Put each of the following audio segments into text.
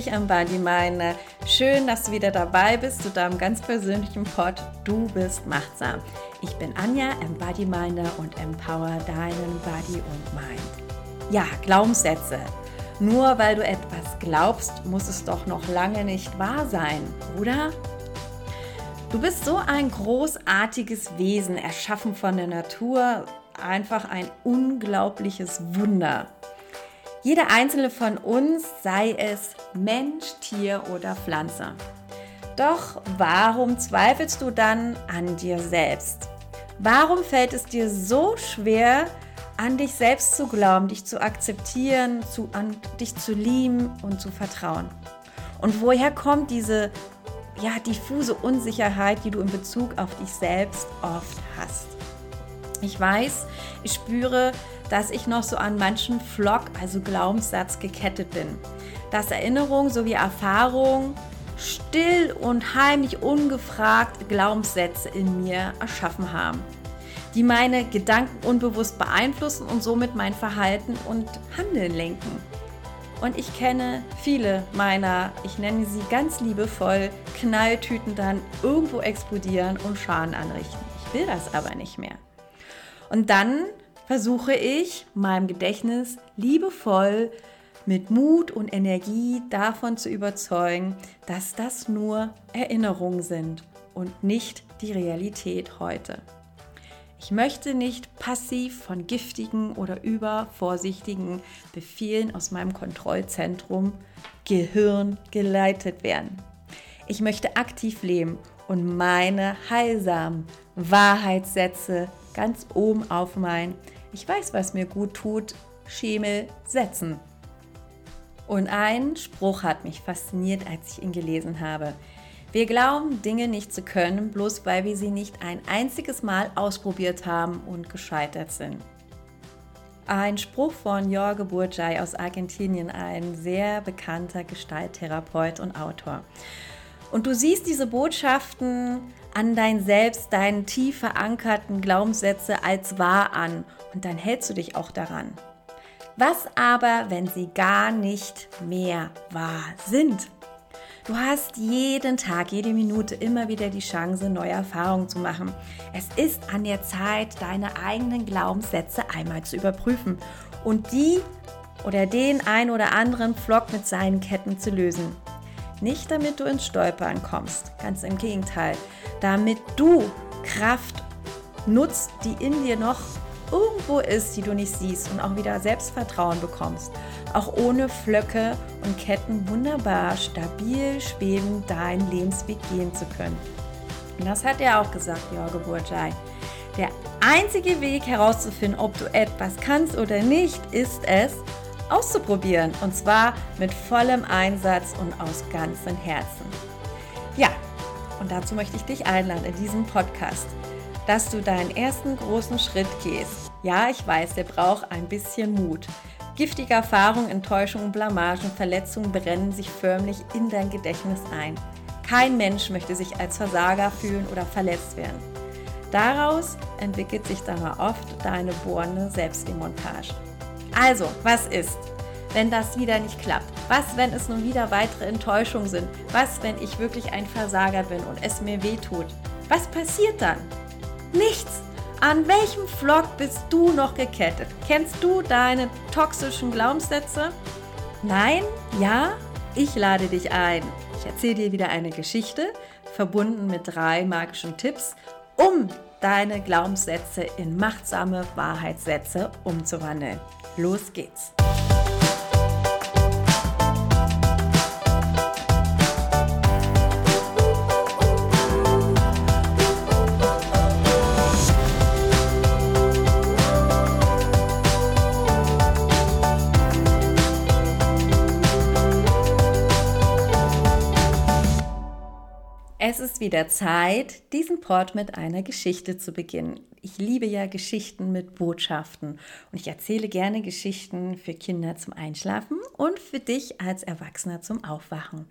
dich, Embody Meine. Schön, dass du wieder dabei bist zu deinem ganz persönlichen Pod Du bist machtsam. Ich bin Anja, Embody Meine und empower deinen Body und Mind. Ja, Glaubenssätze. Nur weil du etwas glaubst, muss es doch noch lange nicht wahr sein, oder? Du bist so ein großartiges Wesen, erschaffen von der Natur, einfach ein unglaubliches Wunder. Jeder einzelne von uns, sei es Mensch, Tier oder Pflanze. Doch warum zweifelst du dann an dir selbst? Warum fällt es dir so schwer, an dich selbst zu glauben, dich zu akzeptieren, zu, an dich zu lieben und zu vertrauen? Und woher kommt diese ja, diffuse Unsicherheit, die du in Bezug auf dich selbst oft hast? Ich weiß, ich spüre, dass ich noch so an manchen Flock, also Glaubenssatz, gekettet bin. Dass Erinnerung sowie Erfahrung still und heimlich ungefragt Glaubenssätze in mir erschaffen haben, die meine Gedanken unbewusst beeinflussen und somit mein Verhalten und Handeln lenken. Und ich kenne viele meiner, ich nenne sie ganz liebevoll, Knalltüten dann irgendwo explodieren und Schaden anrichten. Ich will das aber nicht mehr. Und dann versuche ich, meinem Gedächtnis liebevoll mit Mut und Energie davon zu überzeugen, dass das nur Erinnerungen sind und nicht die Realität heute. Ich möchte nicht passiv von giftigen oder übervorsichtigen Befehlen aus meinem Kontrollzentrum Gehirn geleitet werden. Ich möchte aktiv leben und meine heilsamen Wahrheitssätze ganz oben auf mein Ich weiß, was mir gut tut, Schemel setzen. Und ein Spruch hat mich fasziniert, als ich ihn gelesen habe. Wir glauben, Dinge nicht zu können, bloß weil wir sie nicht ein einziges Mal ausprobiert haben und gescheitert sind. Ein Spruch von Jorge Burjay aus Argentinien, ein sehr bekannter Gestalttherapeut und Autor. Und du siehst diese Botschaften an dein Selbst, deinen tief verankerten Glaubenssätze als wahr an und dann hältst du dich auch daran. Was aber, wenn sie gar nicht mehr wahr sind? Du hast jeden Tag, jede Minute immer wieder die Chance, neue Erfahrungen zu machen. Es ist an der Zeit, deine eigenen Glaubenssätze einmal zu überprüfen und die oder den ein oder anderen Flock mit seinen Ketten zu lösen. Nicht damit du ins Stolpern kommst, ganz im Gegenteil, damit du Kraft nutzt, die in dir noch irgendwo ist, die du nicht siehst und auch wieder Selbstvertrauen bekommst. Auch ohne Flöcke und Ketten wunderbar, stabil, schwebend deinen Lebensweg gehen zu können. Und das hat er auch gesagt, Jorge Burjai. Der einzige Weg herauszufinden, ob du etwas kannst oder nicht, ist es, auszuprobieren. Und zwar mit vollem Einsatz und aus ganzem Herzen. Ja, und dazu möchte ich dich einladen in diesem Podcast, dass du deinen ersten großen Schritt gehst. Ja, ich weiß, der braucht ein bisschen Mut. Giftige Erfahrungen, Enttäuschungen, Blamagen, Verletzungen brennen sich förmlich in dein Gedächtnis ein. Kein Mensch möchte sich als Versager fühlen oder verletzt werden. Daraus entwickelt sich dann oft deine bohrende Selbstdemontage. Also, was ist, wenn das wieder nicht klappt? Was, wenn es nun wieder weitere Enttäuschungen sind? Was, wenn ich wirklich ein Versager bin und es mir wehtut? Was passiert dann? Nichts. An welchem Flock bist du noch gekettet? Kennst du deine toxischen Glaubenssätze? Nein? Ja? Ich lade dich ein. Ich erzähle dir wieder eine Geschichte, verbunden mit drei magischen Tipps, um deine Glaubenssätze in machtsame Wahrheitssätze umzuwandeln. Los geht's! Wieder Zeit, diesen Port mit einer Geschichte zu beginnen. Ich liebe ja Geschichten mit Botschaften und ich erzähle gerne Geschichten für Kinder zum Einschlafen und für dich als Erwachsener zum Aufwachen.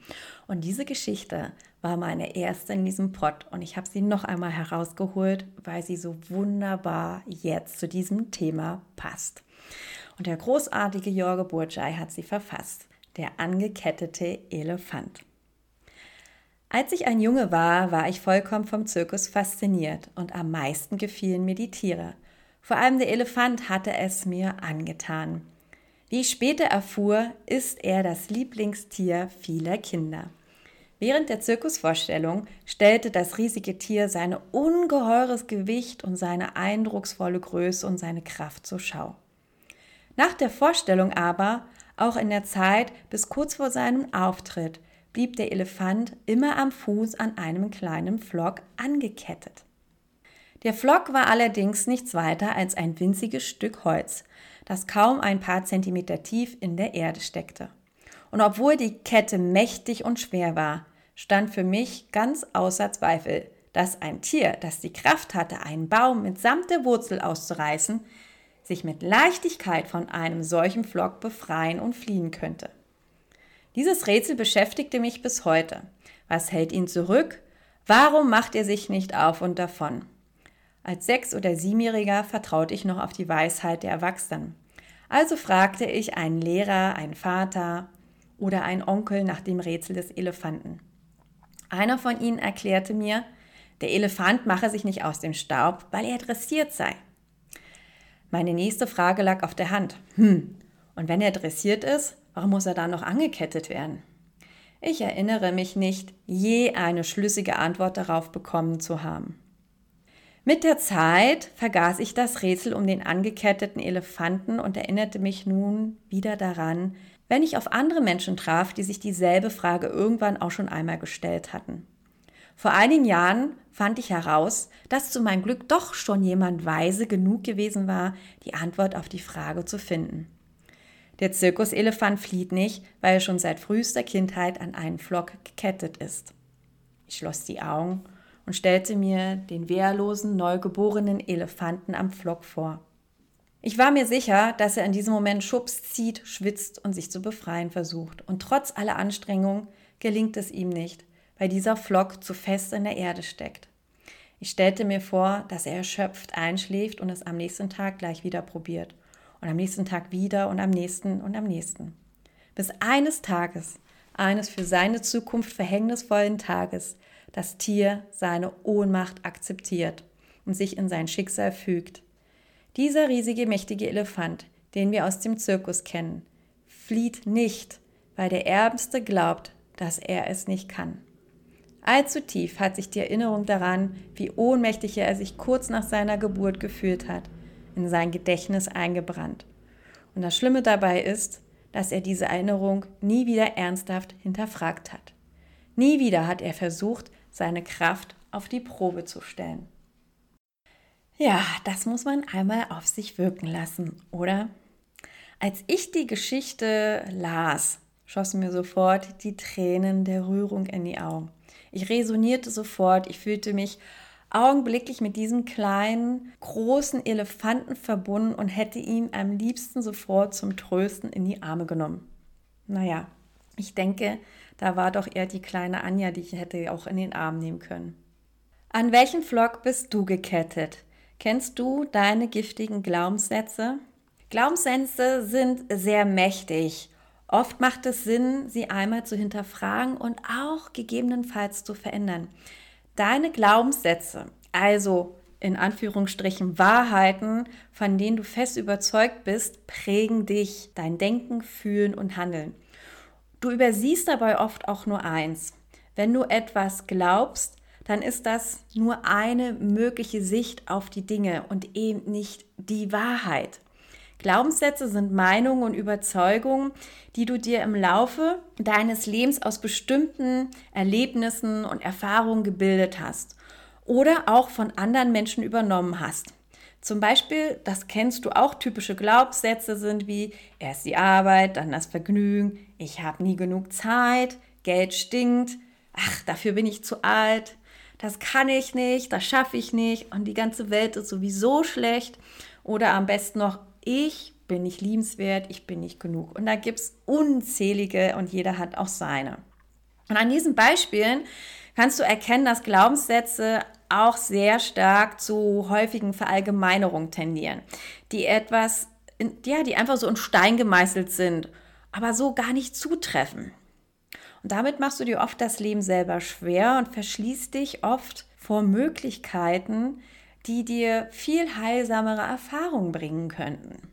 Und diese Geschichte war meine erste in diesem Pott und ich habe sie noch einmal herausgeholt, weil sie so wunderbar jetzt zu diesem Thema passt. Und der großartige Jorge Burjai hat sie verfasst. der angekettete Elefant. Als ich ein Junge war, war ich vollkommen vom Zirkus fasziniert und am meisten gefielen mir die Tiere. Vor allem der Elefant hatte es mir angetan. Wie ich später erfuhr, ist er das Lieblingstier vieler Kinder. Während der Zirkusvorstellung stellte das riesige Tier sein ungeheures Gewicht und seine eindrucksvolle Größe und seine Kraft zur Schau. Nach der Vorstellung aber, auch in der Zeit bis kurz vor seinem Auftritt, blieb der Elefant immer am Fuß an einem kleinen Flock angekettet. Der Flock war allerdings nichts weiter als ein winziges Stück Holz, das kaum ein paar Zentimeter tief in der Erde steckte. Und obwohl die Kette mächtig und schwer war, stand für mich ganz außer Zweifel, dass ein Tier, das die Kraft hatte, einen Baum mitsamt der Wurzel auszureißen, sich mit Leichtigkeit von einem solchen Flock befreien und fliehen könnte. Dieses Rätsel beschäftigte mich bis heute. Was hält ihn zurück? Warum macht er sich nicht auf und davon? Als Sechs- oder Siebenjähriger vertraute ich noch auf die Weisheit der Erwachsenen. Also fragte ich einen Lehrer, einen Vater oder einen Onkel nach dem Rätsel des Elefanten. Einer von ihnen erklärte mir, der Elefant mache sich nicht aus dem Staub, weil er dressiert sei. Meine nächste Frage lag auf der Hand. Hm, und wenn er dressiert ist, warum muss er dann noch angekettet werden? Ich erinnere mich nicht, je eine schlüssige Antwort darauf bekommen zu haben. Mit der Zeit vergaß ich das Rätsel um den angeketteten Elefanten und erinnerte mich nun wieder daran, wenn ich auf andere Menschen traf, die sich dieselbe Frage irgendwann auch schon einmal gestellt hatten. Vor einigen Jahren fand ich heraus, dass zu meinem Glück doch schon jemand weise genug gewesen war, die Antwort auf die Frage zu finden. Der Zirkuselefant flieht nicht, weil er schon seit frühester Kindheit an einen Flock gekettet ist. Ich schloss die Augen und stellte mir den wehrlosen, neugeborenen Elefanten am Flock vor. Ich war mir sicher, dass er in diesem Moment schubst, zieht, schwitzt und sich zu befreien versucht. Und trotz aller Anstrengung gelingt es ihm nicht, weil dieser Flock zu fest in der Erde steckt. Ich stellte mir vor, dass er erschöpft einschläft und es am nächsten Tag gleich wieder probiert. Und am nächsten Tag wieder und am nächsten und am nächsten. Bis eines Tages, eines für seine Zukunft verhängnisvollen Tages, das Tier seine Ohnmacht akzeptiert und sich in sein Schicksal fügt. Dieser riesige, mächtige Elefant, den wir aus dem Zirkus kennen, flieht nicht, weil der Ärmste glaubt, dass er es nicht kann. Allzu tief hat sich die Erinnerung daran, wie ohnmächtig er sich kurz nach seiner Geburt gefühlt hat, in sein Gedächtnis eingebrannt. Und das Schlimme dabei ist, dass er diese Erinnerung nie wieder ernsthaft hinterfragt hat. Nie wieder hat er versucht, seine Kraft auf die Probe zu stellen. Ja, das muss man einmal auf sich wirken lassen, oder? Als ich die Geschichte las, schossen mir sofort die Tränen der Rührung in die Augen. Ich resonierte sofort, ich fühlte mich augenblicklich mit diesem kleinen, großen Elefanten verbunden und hätte ihn am liebsten sofort zum Trösten in die Arme genommen. Naja, ich denke, da war doch eher die kleine Anja, die ich hätte auch in den Arm nehmen können. An welchen Flock bist du gekettet? Kennst du deine giftigen Glaubenssätze? Glaubenssätze sind sehr mächtig. Oft macht es Sinn, sie einmal zu hinterfragen und auch gegebenenfalls zu verändern. Deine Glaubenssätze, also in Anführungsstrichen Wahrheiten, von denen du fest überzeugt bist, prägen dich, dein Denken, Fühlen und Handeln. Du übersiehst dabei oft auch nur eins. Wenn du etwas glaubst, dann ist das nur eine mögliche Sicht auf die Dinge und eben nicht die Wahrheit. Glaubenssätze sind Meinungen und Überzeugungen, die du dir im Laufe deines Lebens aus bestimmten Erlebnissen und Erfahrungen gebildet hast oder auch von anderen Menschen übernommen hast. Zum Beispiel, das kennst du auch, typische Glaubenssätze sind wie erst die Arbeit, dann das Vergnügen, ich habe nie genug Zeit, Geld stinkt, ach, dafür bin ich zu alt, das kann ich nicht, das schaffe ich nicht und die ganze Welt ist sowieso schlecht. Oder am besten noch, ich bin nicht liebenswert, ich bin nicht genug. Und da gibt es unzählige und jeder hat auch seine. Und an diesen Beispielen kannst du erkennen, dass Glaubenssätze auch sehr stark zu häufigen Verallgemeinerungen tendieren, die etwas, ja, die einfach so in Stein gemeißelt sind, aber so gar nicht zutreffen. Und damit machst du dir oft das Leben selber schwer und verschließt dich oft vor Möglichkeiten, die dir viel heilsamere Erfahrungen bringen könnten.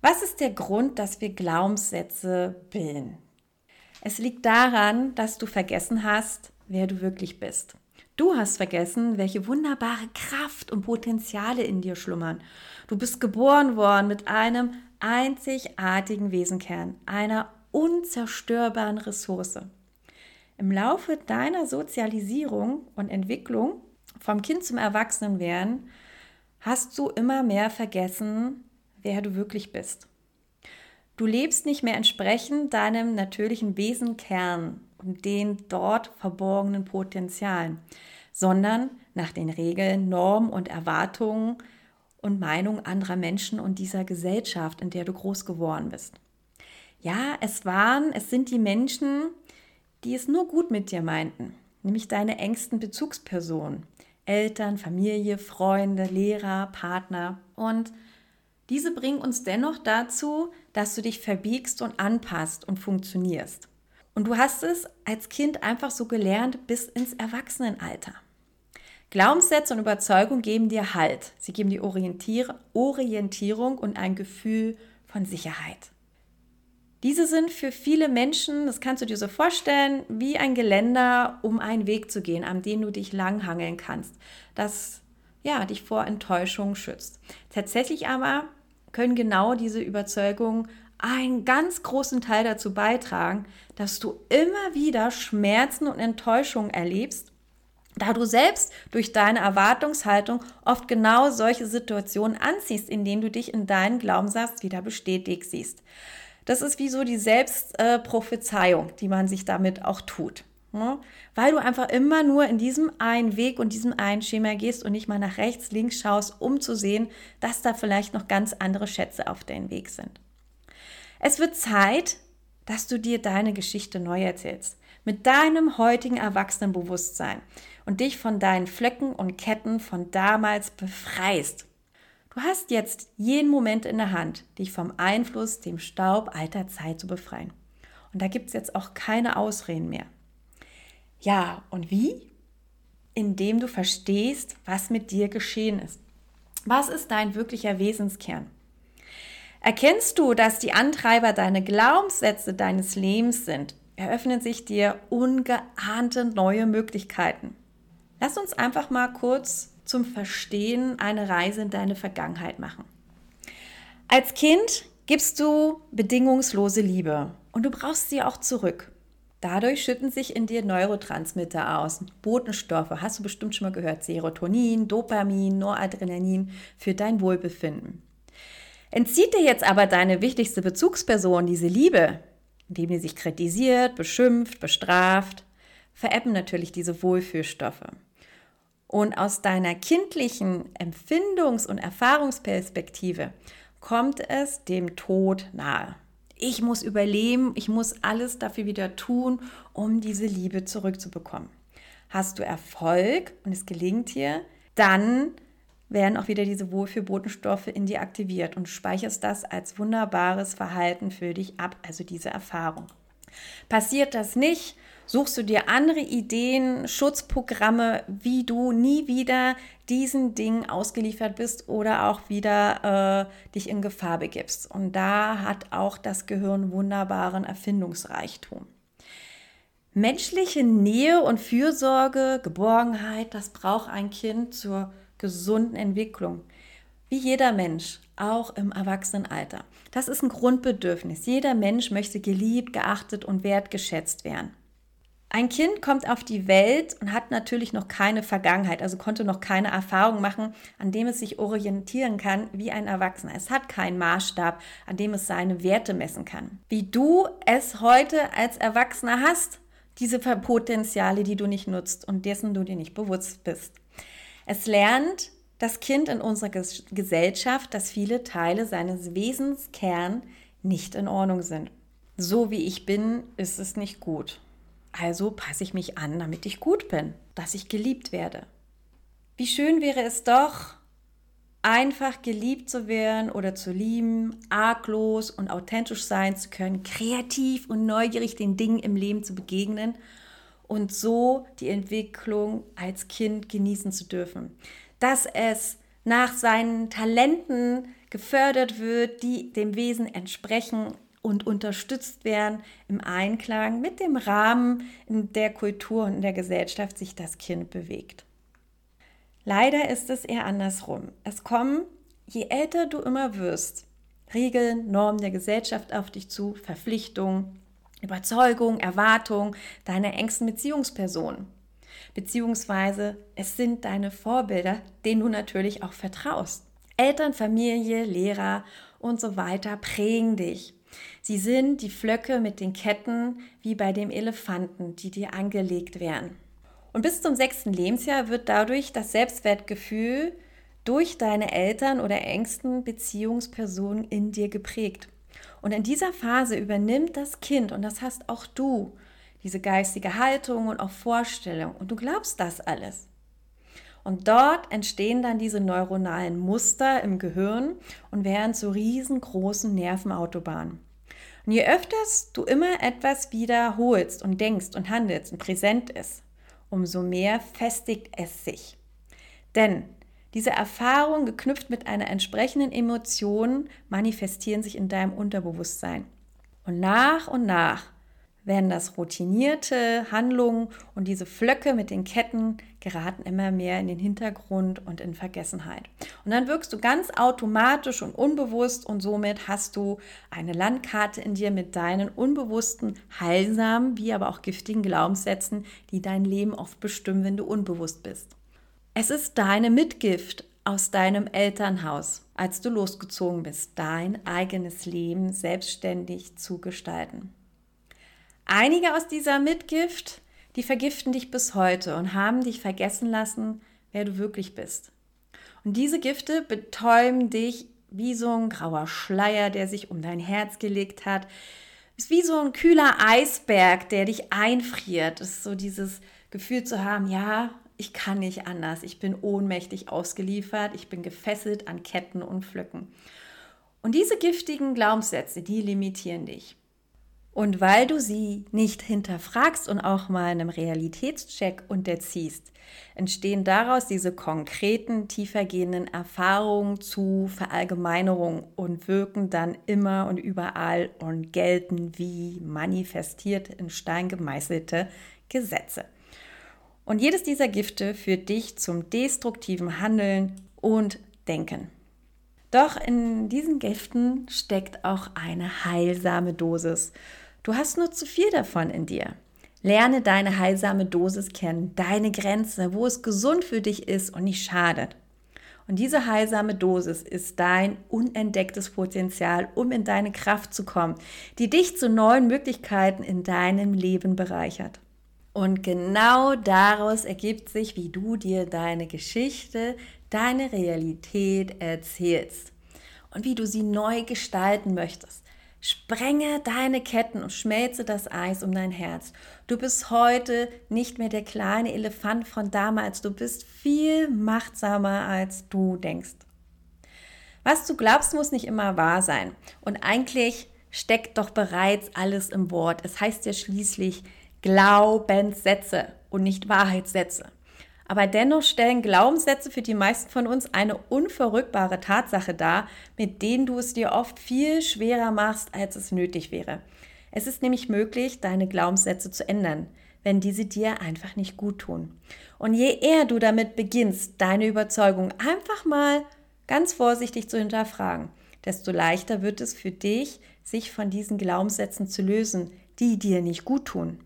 Was ist der Grund, dass wir Glaubenssätze bilden? Es liegt daran, dass du vergessen hast, wer du wirklich bist. Du hast vergessen, welche wunderbare Kraft und Potenziale in dir schlummern. Du bist geboren worden mit einem einzigartigen Wesenkern, einer unzerstörbaren Ressource. Im Laufe deiner Sozialisierung und Entwicklung vom Kind zum Erwachsenenwerden hast du immer mehr vergessen, wer du wirklich bist. Du lebst nicht mehr entsprechend deinem natürlichen Wesenkern und den dort verborgenen Potenzialen, sondern nach den Regeln, Normen und Erwartungen und Meinungen anderer Menschen und dieser Gesellschaft, in der du groß geworden bist. Ja, es waren, es sind die Menschen, die es nur gut mit dir meinten, nämlich deine engsten Bezugspersonen, Eltern, Familie, Freunde, Lehrer, Partner. Und diese bringen uns dennoch dazu, dass du dich verbiegst und anpasst und funktionierst. Und du hast es als Kind einfach so gelernt bis ins Erwachsenenalter. Glaubenssätze und Überzeugung geben dir Halt. Sie geben dir Orientierung und ein Gefühl von Sicherheit. Diese sind für viele Menschen, das kannst du dir so vorstellen, wie ein Geländer, um einen Weg zu gehen, an dem du dich langhangeln kannst, das ja, dich vor Enttäuschung schützt. Tatsächlich aber können genau diese Überzeugungen einen ganz großen Teil dazu beitragen, dass du immer wieder Schmerzen und Enttäuschungen erlebst, da du selbst durch deine Erwartungshaltung oft genau solche Situationen anziehst, in denen du dich in deinen Glaubenssatz wieder bestätigt siehst. Das ist wie so die Selbstprophezeiung, die man sich damit auch tut. Ne? Weil du einfach immer nur in diesem einen Weg und diesem einen Schema gehst und nicht mal nach rechts, links schaust, um zu sehen, dass da vielleicht noch ganz andere Schätze auf deinem Weg sind. Es wird Zeit, dass du dir deine Geschichte neu erzählst. Mit deinem heutigen Erwachsenenbewusstsein und dich von deinen Flöcken und Ketten von damals befreist. Du hast jetzt jeden Moment in der Hand, dich vom Einfluss, dem Staub alter Zeit zu befreien. Und da gibt es jetzt auch keine Ausreden mehr. Ja, und wie? Indem du verstehst, was mit dir geschehen ist. Was ist dein wirklicher Wesenskern? Erkennst du, dass die Antreiber deine Glaubenssätze deines Lebens sind, eröffnen sich dir ungeahnte neue Möglichkeiten. Lass uns einfach mal kurz zum Verstehen eine Reise in deine Vergangenheit machen. Als Kind gibst du bedingungslose Liebe und du brauchst sie auch zurück. Dadurch schütten sich in dir Neurotransmitter aus, Botenstoffe, hast du bestimmt schon mal gehört, Serotonin, Dopamin, Noradrenalin für dein Wohlbefinden. Entzieht dir jetzt aber deine wichtigste Bezugsperson diese Liebe, indem sie sich kritisiert, beschimpft, bestraft, verebben natürlich diese Wohlfühlstoffe. Und aus deiner kindlichen Empfindungs- und Erfahrungsperspektive kommt es dem Tod nahe. Ich muss überleben, ich muss alles dafür wieder tun, um diese Liebe zurückzubekommen. Hast du Erfolg und es gelingt dir, dann werden auch wieder diese Wohlfühlbotenstoffe in dir aktiviert und speicherst das als wunderbares Verhalten für dich ab, also diese Erfahrung. Passiert das nicht, suchst du dir andere Ideen, Schutzprogramme, wie du nie wieder diesen Dingen ausgeliefert bist oder auch wieder äh, dich in Gefahr begibst. Und da hat auch das Gehirn wunderbaren Erfindungsreichtum. Menschliche Nähe und Fürsorge, Geborgenheit, das braucht ein Kind zur gesunden Entwicklung. Wie jeder Mensch, auch im Erwachsenenalter. Das ist ein Grundbedürfnis. Jeder Mensch möchte geliebt, geachtet und wertgeschätzt werden. Ein Kind kommt auf die Welt und hat natürlich noch keine Vergangenheit, also konnte noch keine Erfahrung machen, an dem es sich orientieren kann wie ein Erwachsener. Es hat keinen Maßstab, an dem es seine Werte messen kann. Wie du es heute als Erwachsener hast, diese Potenziale, die du nicht nutzt und dessen du dir nicht bewusst bist. Es lernt das Kind in unserer Gesellschaft, dass viele Teile seines Wesenskern nicht in Ordnung sind. So wie ich bin, ist es nicht gut. Also passe ich mich an, damit ich gut bin, dass ich geliebt werde. Wie schön wäre es doch, einfach geliebt zu werden oder zu lieben, arglos und authentisch sein zu können, kreativ und neugierig den Dingen im Leben zu begegnen und so die Entwicklung als Kind genießen zu dürfen. Dass es nach seinen Talenten gefördert wird, die dem Wesen entsprechen und unterstützt werden im Einklang mit dem Rahmen, in der Kultur und in der Gesellschaft sich das Kind bewegt. Leider ist es eher andersrum. Es kommen, je älter du immer wirst, Regeln, Normen der Gesellschaft auf dich zu, Verpflichtungen, Überzeugung, Erwartung deiner engsten Beziehungspersonen. Beziehungsweise es sind deine Vorbilder, denen du natürlich auch vertraust. Eltern, Familie, Lehrer und so weiter prägen dich. Sie sind die Flöcke mit den Ketten wie bei dem Elefanten, die dir angelegt werden. Und bis zum sechsten Lebensjahr wird dadurch das Selbstwertgefühl durch deine Eltern oder engsten Beziehungspersonen in dir geprägt. Und in dieser Phase übernimmt das Kind, und das hast auch du, diese geistige Haltung und auch Vorstellung. Und du glaubst das alles. Und dort entstehen dann diese neuronalen Muster im Gehirn und werden zu riesengroßen Nervenautobahnen. Und je öfters du immer etwas wiederholst und denkst und handelst und präsent ist, umso mehr festigt es sich. Denn diese Erfahrungen, geknüpft mit einer entsprechenden Emotion, manifestieren sich in deinem Unterbewusstsein. Und nach und nach werden das routinierte Handlungen und diese Flöcke mit den Ketten geraten immer mehr in den Hintergrund und in Vergessenheit. Und dann wirkst du ganz automatisch und unbewusst und somit hast du eine Landkarte in dir mit deinen unbewussten, heilsamen, wie aber auch giftigen Glaubenssätzen, die dein Leben oft bestimmen, wenn du unbewusst bist. Es ist deine Mitgift aus deinem Elternhaus, als du losgezogen bist, dein eigenes Leben selbstständig zu gestalten. Einige aus dieser Mitgift, die vergiften dich bis heute und haben dich vergessen lassen, wer du wirklich bist. Und diese Gifte betäuben dich wie so ein grauer Schleier, der sich um dein Herz gelegt hat. Ist wie so ein kühler Eisberg, der dich einfriert. Ist so dieses Gefühl zu haben, ja, ich kann nicht anders, ich bin ohnmächtig ausgeliefert, ich bin gefesselt an Ketten und Pflöcken. Und diese giftigen Glaubenssätze, die limitieren dich. Und weil du sie nicht hinterfragst und auch mal einem Realitätscheck unterziehst, entstehen daraus diese konkreten, tiefergehenden Erfahrungen zu Verallgemeinerung und wirken dann immer und überall und gelten wie manifestiert in Stein gemeißelte Gesetze. Und jedes dieser Gifte führt dich zum destruktiven Handeln und Denken. Doch in diesen Giften steckt auch eine heilsame Dosis. Du hast nur zu viel davon in dir. Lerne deine heilsame Dosis kennen, deine Grenze, wo es gesund für dich ist und nicht schadet. Und diese heilsame Dosis ist dein unentdecktes Potenzial, um in deine Kraft zu kommen, die dich zu neuen Möglichkeiten in deinem Leben bereichert. Und genau daraus ergibt sich, wie du dir deine Geschichte, deine Realität erzählst und wie du sie neu gestalten möchtest. Sprenge deine Ketten und schmelze das Eis um dein Herz. Du bist heute nicht mehr der kleine Elefant von damals. Du bist viel machtsamer, als du denkst. Was du glaubst, muss nicht immer wahr sein. Und eigentlich steckt doch bereits alles im Wort. Es heißt ja schließlich, Glaubenssätze und nicht Wahrheitssätze. Aber dennoch stellen Glaubenssätze für die meisten von uns eine unverrückbare Tatsache dar, mit denen du es dir oft viel schwerer machst, als es nötig wäre. Es ist nämlich möglich, deine Glaubenssätze zu ändern, wenn diese dir einfach nicht gut tun. Und je eher du damit beginnst, deine Überzeugung einfach mal ganz vorsichtig zu hinterfragen, desto leichter wird es für dich, sich von diesen Glaubenssätzen zu lösen, die dir nicht gut tun.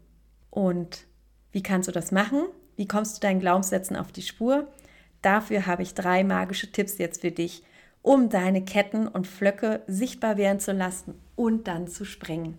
Und wie kannst du das machen? Wie kommst du deinen Glaubenssätzen auf die Spur? Dafür habe ich drei magische Tipps jetzt für dich, um deine Ketten und Flöcke sichtbar werden zu lassen und dann zu sprengen.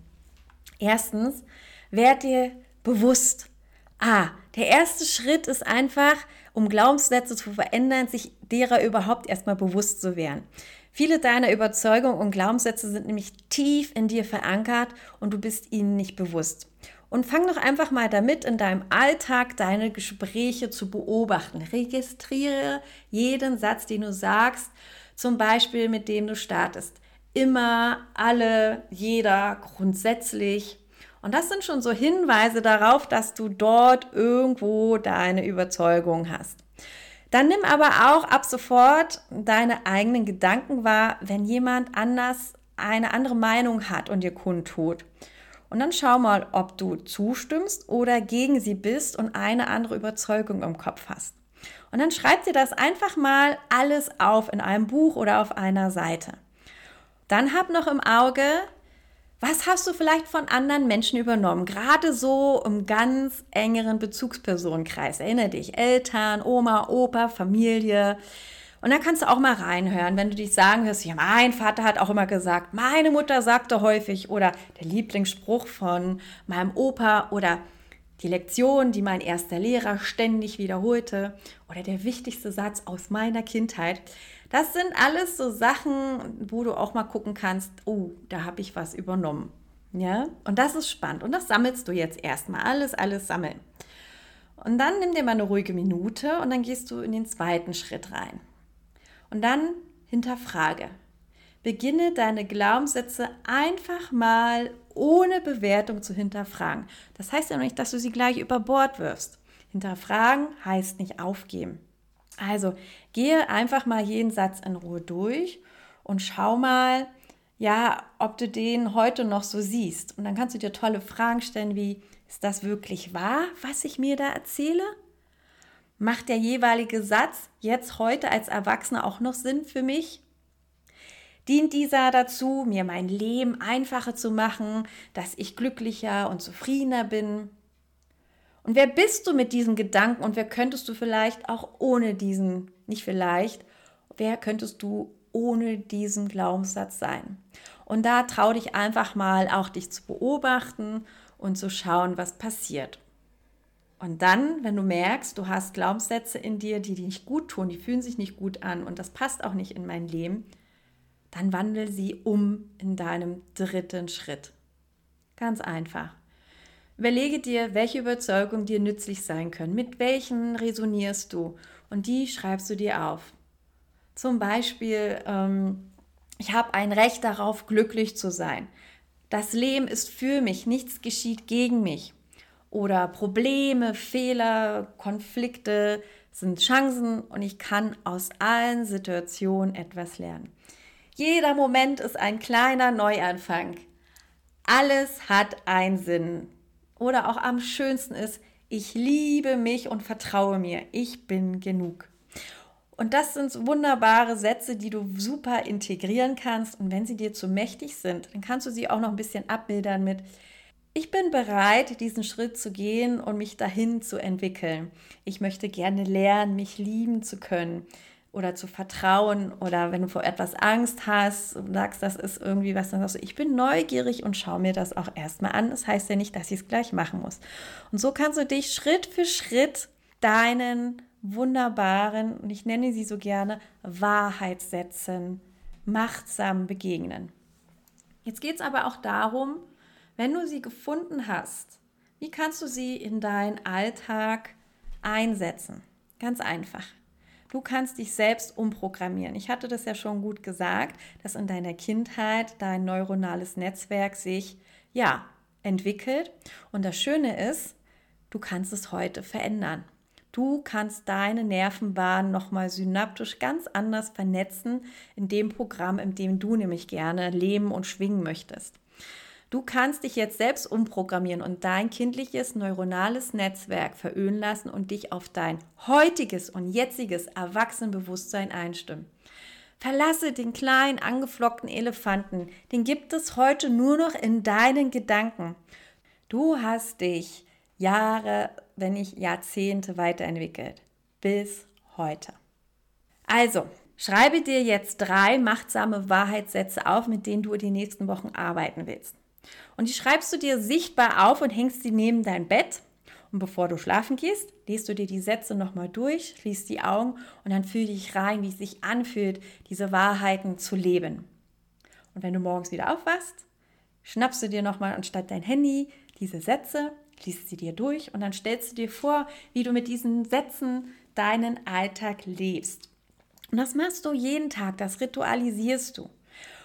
Erstens, werd dir bewusst. Ah, der erste Schritt ist einfach, um Glaubenssätze zu verändern, sich derer überhaupt erstmal bewusst zu werden. Viele deiner Überzeugungen und Glaubenssätze sind nämlich tief in dir verankert und du bist ihnen nicht bewusst. Und fang doch einfach mal damit, in deinem Alltag deine Gespräche zu beobachten. Registriere jeden Satz, den du sagst, zum Beispiel mit dem du startest. Immer, alle, jeder, grundsätzlich. Und das sind schon so Hinweise darauf, dass du dort irgendwo deine Überzeugung hast. Dann nimm aber auch ab sofort deine eigenen Gedanken wahr, wenn jemand anders eine andere Meinung hat und dir kundtut. Und dann schau mal, ob du zustimmst oder gegen sie bist und eine andere Überzeugung im Kopf hast. Und dann schreib dir das einfach mal alles auf in einem Buch oder auf einer Seite. Dann hab noch im Auge, was hast du vielleicht von anderen Menschen übernommen? Gerade so im ganz engeren Bezugspersonenkreis. Erinnere dich, Eltern, Oma, Opa, Familie. Und da kannst du auch mal reinhören, wenn du dich sagen hörst, ja, mein Vater hat auch immer gesagt, meine Mutter sagte häufig oder der Lieblingsspruch von meinem Opa oder die Lektion, die mein erster Lehrer ständig wiederholte oder der wichtigste Satz aus meiner Kindheit. Das sind alles so Sachen, wo du auch mal gucken kannst, oh, da habe ich was übernommen. Ja, und das ist spannend. Und das sammelst du jetzt erstmal. Alles, alles sammeln. Und dann nimm dir mal eine ruhige Minute und dann gehst du in den zweiten Schritt rein. Und dann hinterfrage. Beginne deine Glaubenssätze einfach mal ohne Bewertung zu hinterfragen. Das heißt ja nicht, dass du sie gleich über Bord wirfst. Hinterfragen heißt nicht aufgeben. Also gehe einfach mal jeden Satz in Ruhe durch und schau mal, ja, ob du den heute noch so siehst. Und dann kannst du dir tolle Fragen stellen wie, ist das wirklich wahr, was ich mir da erzähle? Macht der jeweilige Satz jetzt heute als Erwachsener auch noch Sinn für mich? Dient dieser dazu, mir mein Leben einfacher zu machen, dass ich glücklicher und zufriedener bin? Und wer bist du mit diesem Gedanken und wer könntest du vielleicht auch ohne diesen, nicht vielleicht, wer könntest du ohne diesen Glaubenssatz sein? Und da trau dich einfach mal auch dich zu beobachten und zu schauen, was passiert. Und dann, wenn du merkst, du hast Glaubenssätze in dir, die dir nicht gut tun, die fühlen sich nicht gut an und das passt auch nicht in mein Leben, dann wandel sie um in deinem dritten Schritt. Ganz einfach. Überlege dir, welche Überzeugungen dir nützlich sein können, mit welchen resonierst du und die schreibst du dir auf. Zum Beispiel, ähm, ich habe ein Recht darauf, glücklich zu sein. Das Leben ist für mich, nichts geschieht gegen mich oder Probleme, Fehler, Konflikte sind Chancen und ich kann aus allen Situationen etwas lernen. Jeder Moment ist ein kleiner Neuanfang. Alles hat einen Sinn. Oder auch am schönsten ist, ich liebe mich und vertraue mir. Ich bin genug. Und das sind wunderbare Sätze, die du super integrieren kannst. Und wenn sie dir zu mächtig sind, dann kannst du sie auch noch ein bisschen abmildern mit, ich bin bereit, diesen Schritt zu gehen und mich dahin zu entwickeln. Ich möchte gerne lernen, mich lieben zu können oder zu vertrauen oder wenn du vor etwas Angst hast und sagst, das ist irgendwie was, dann sagst du, ich bin neugierig und schau mir das auch erstmal an. Das heißt ja nicht, dass ich es gleich machen muss. Und so kannst du dich Schritt für Schritt deinen wunderbaren, und ich nenne sie so gerne, Wahrheitssätzen machtsam begegnen. Jetzt geht es aber auch darum, wenn du sie gefunden hast, wie kannst du sie in deinen Alltag einsetzen? Ganz einfach. Du kannst dich selbst umprogrammieren. Ich hatte das ja schon gut gesagt, dass in deiner Kindheit dein neuronales Netzwerk sich ja entwickelt. Und das Schöne ist, du kannst es heute verändern. Du kannst deine Nervenbahn nochmal synaptisch ganz anders vernetzen in dem Programm, in dem du nämlich gerne leben und schwingen möchtest. Du kannst dich jetzt selbst umprogrammieren und dein kindliches neuronales Netzwerk veröhen lassen und dich auf dein heutiges und jetziges Erwachsenenbewusstsein einstimmen. Verlasse den kleinen angeflockten Elefanten, den gibt es heute nur noch in deinen Gedanken. Du hast dich Jahre, wenn nicht Jahrzehnte weiterentwickelt. Bis heute. Also, schreibe dir jetzt drei machtsame Wahrheitssätze auf, mit denen du die nächsten Wochen arbeiten willst. Und die schreibst du dir sichtbar auf und hängst sie neben dein Bett. Und bevor du schlafen gehst, liest du dir die Sätze nochmal durch, schließt die Augen und dann fühl dich rein, wie es sich anfühlt, diese Wahrheiten zu leben. Und wenn du morgens wieder aufwachst, schnappst du dir nochmal anstatt dein Handy diese Sätze, liest sie dir durch und dann stellst du dir vor, wie du mit diesen Sätzen deinen Alltag lebst. Und das machst du jeden Tag, das ritualisierst du.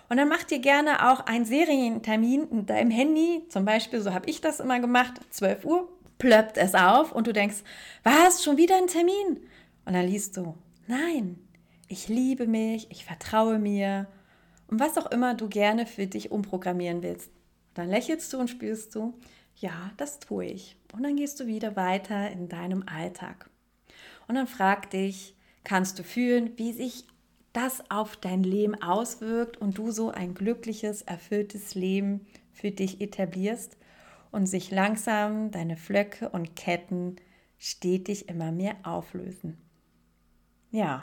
Und dann mach dir gerne auch einen Serientermin in deinem Handy, zum Beispiel, so habe ich das immer gemacht, 12 Uhr, plöppt es auf und du denkst, was, schon wieder ein Termin? Und dann liest du, nein, ich liebe mich, ich vertraue mir und was auch immer du gerne für dich umprogrammieren willst. Dann lächelst du und spürst du, ja, das tue ich. Und dann gehst du wieder weiter in deinem Alltag. Und dann frag dich, kannst du fühlen, wie sich das auf dein Leben auswirkt und du so ein glückliches, erfülltes Leben für dich etablierst und sich langsam deine Flöcke und Ketten stetig immer mehr auflösen. Ja,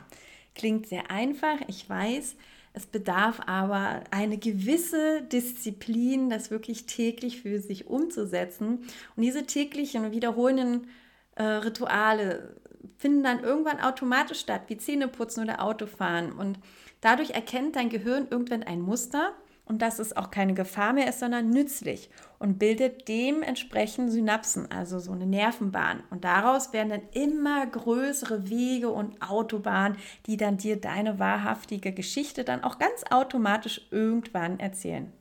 klingt sehr einfach, ich weiß, es bedarf aber eine gewisse Disziplin, das wirklich täglich für sich umzusetzen. Und diese täglichen wiederholenden äh, Rituale finden dann irgendwann automatisch statt, wie Zähneputzen oder Autofahren. Und dadurch erkennt dein Gehirn irgendwann ein Muster und dass es auch keine Gefahr mehr ist, sondern nützlich und bildet dementsprechend Synapsen, also so eine Nervenbahn. Und daraus werden dann immer größere Wege und Autobahnen, die dann dir deine wahrhaftige Geschichte dann auch ganz automatisch irgendwann erzählen.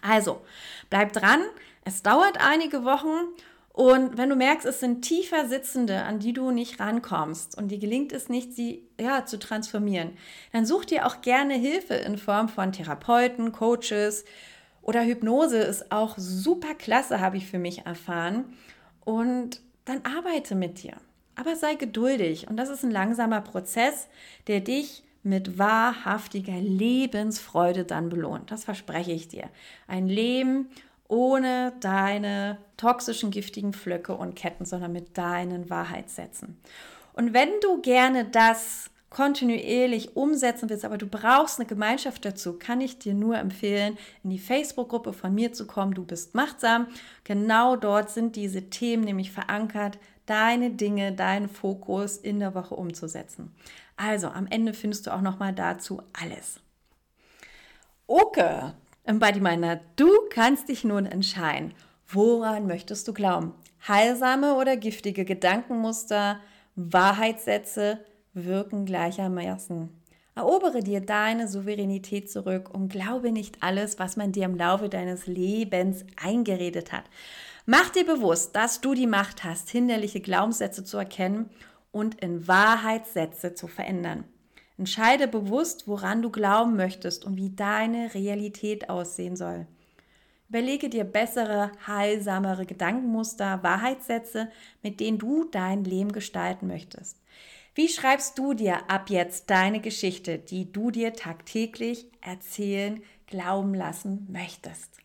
Also, bleib dran. Es dauert einige Wochen und wenn du merkst, es sind tiefer sitzende, an die du nicht rankommst und dir gelingt es nicht, sie ja, zu transformieren, dann such dir auch gerne Hilfe in Form von Therapeuten, Coaches oder Hypnose ist auch super klasse, habe ich für mich erfahren. Und dann arbeite mit dir. Aber sei geduldig und das ist ein langsamer Prozess, der dich mit wahrhaftiger Lebensfreude dann belohnt. Das verspreche ich dir. Ein Leben ohne deine toxischen, giftigen Flöcke und Ketten, sondern mit deinen Wahrheitssätzen. Und wenn du gerne das kontinuierlich umsetzen willst, aber du brauchst eine Gemeinschaft dazu, kann ich dir nur empfehlen, in die Facebook-Gruppe von mir zu kommen. Du bist machtsam. Genau dort sind diese Themen nämlich verankert, deine Dinge, deinen Fokus in der Woche umzusetzen. Also am Ende findest du auch noch mal dazu alles. Okay, Embody Minder, du kannst dich nun entscheiden. Woran möchtest du glauben? Heilsame oder giftige Gedankenmuster, Wahrheitssätze wirken gleichermaßen. Erobere dir deine Souveränität zurück und glaube nicht alles, was man dir im Laufe deines Lebens eingeredet hat. Mach dir bewusst, dass du die Macht hast, hinderliche Glaubenssätze zu erkennen und in Wahrheitssätze zu verändern. Entscheide bewusst, woran du glauben möchtest und wie deine Realität aussehen soll. Überlege dir bessere, heilsamere Gedankenmuster, Wahrheitssätze, mit denen du dein Leben gestalten möchtest. Wie schreibst du dir ab jetzt deine Geschichte, die du dir tagtäglich erzählen, glauben lassen möchtest?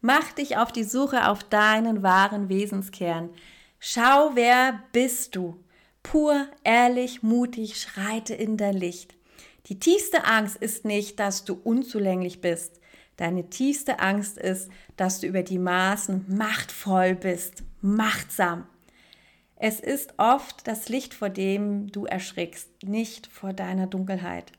Mach dich auf die Suche auf deinen wahren Wesenskern. Schau, wer bist du? Pur, ehrlich, mutig, schreite in dein Licht. Die tiefste Angst ist nicht, dass du unzulänglich bist. Deine tiefste Angst ist, dass du über die Maßen machtvoll bist, machtsam. Es ist oft das Licht, vor dem du erschrickst, nicht vor deiner Dunkelheit.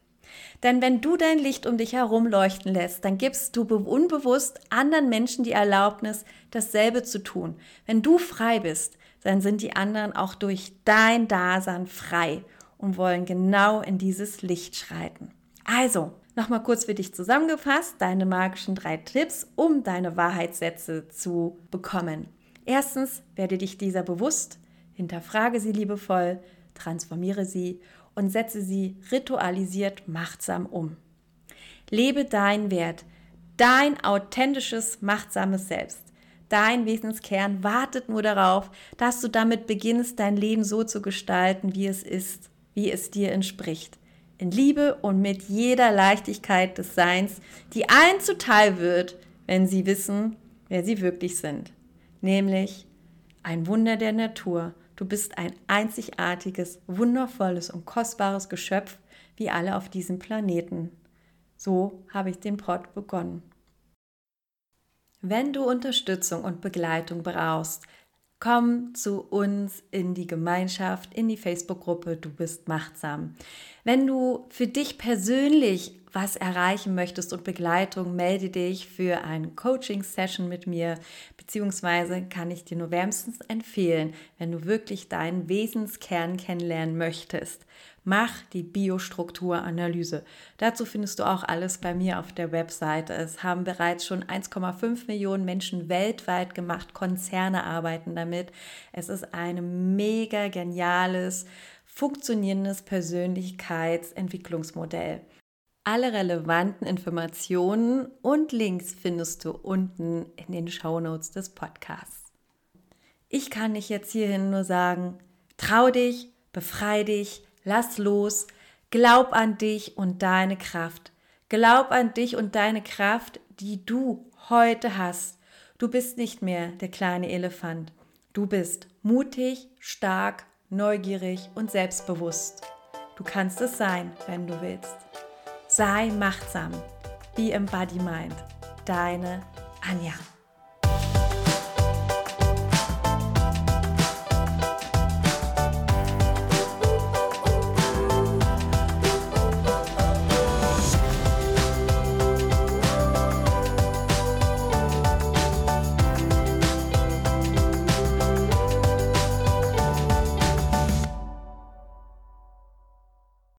Denn wenn du dein Licht um dich herum leuchten lässt, dann gibst du unbewusst anderen Menschen die Erlaubnis, dasselbe zu tun. Wenn du frei bist, dann sind die anderen auch durch dein Dasein frei und wollen genau in dieses Licht schreiten. Also, nochmal kurz für dich zusammengefasst, deine magischen drei Tipps, um deine Wahrheitssätze zu bekommen. Erstens, werde dich dieser bewusst, hinterfrage sie liebevoll, transformiere sie und setze sie ritualisiert machtsam um. Lebe dein Wert, dein authentisches, machtsames Selbst. Dein Wesenskern wartet nur darauf, dass du damit beginnst, dein Leben so zu gestalten, wie es ist, wie es dir entspricht. In Liebe und mit jeder Leichtigkeit des Seins, die allen zuteil wird, wenn sie wissen, wer sie wirklich sind. Nämlich ein Wunder der Natur. Du bist ein einzigartiges, wundervolles und kostbares Geschöpf, wie alle auf diesem Planeten. So habe ich den Pod begonnen. Wenn du Unterstützung und Begleitung brauchst, komm zu uns in die Gemeinschaft, in die Facebook-Gruppe Du bist machtsam. Wenn du für dich persönlich was erreichen möchtest und Begleitung, melde dich für eine Coaching-Session mit mir, beziehungsweise kann ich dir nur wärmstens empfehlen, wenn du wirklich deinen Wesenskern kennenlernen möchtest. Mach die Biostrukturanalyse. Dazu findest du auch alles bei mir auf der Webseite. Es haben bereits schon 1,5 Millionen Menschen weltweit gemacht. Konzerne arbeiten damit. Es ist ein mega geniales, funktionierendes Persönlichkeitsentwicklungsmodell. Alle relevanten Informationen und Links findest du unten in den Shownotes des Podcasts. Ich kann dich jetzt hierhin nur sagen, trau dich, befrei dich, lass los, glaub an dich und deine Kraft. Glaub an dich und deine Kraft, die du heute hast. Du bist nicht mehr der kleine Elefant. Du bist mutig, stark, neugierig und selbstbewusst. Du kannst es sein, wenn du willst. Sei machtsam. Be Embody Mind. Deine Anja.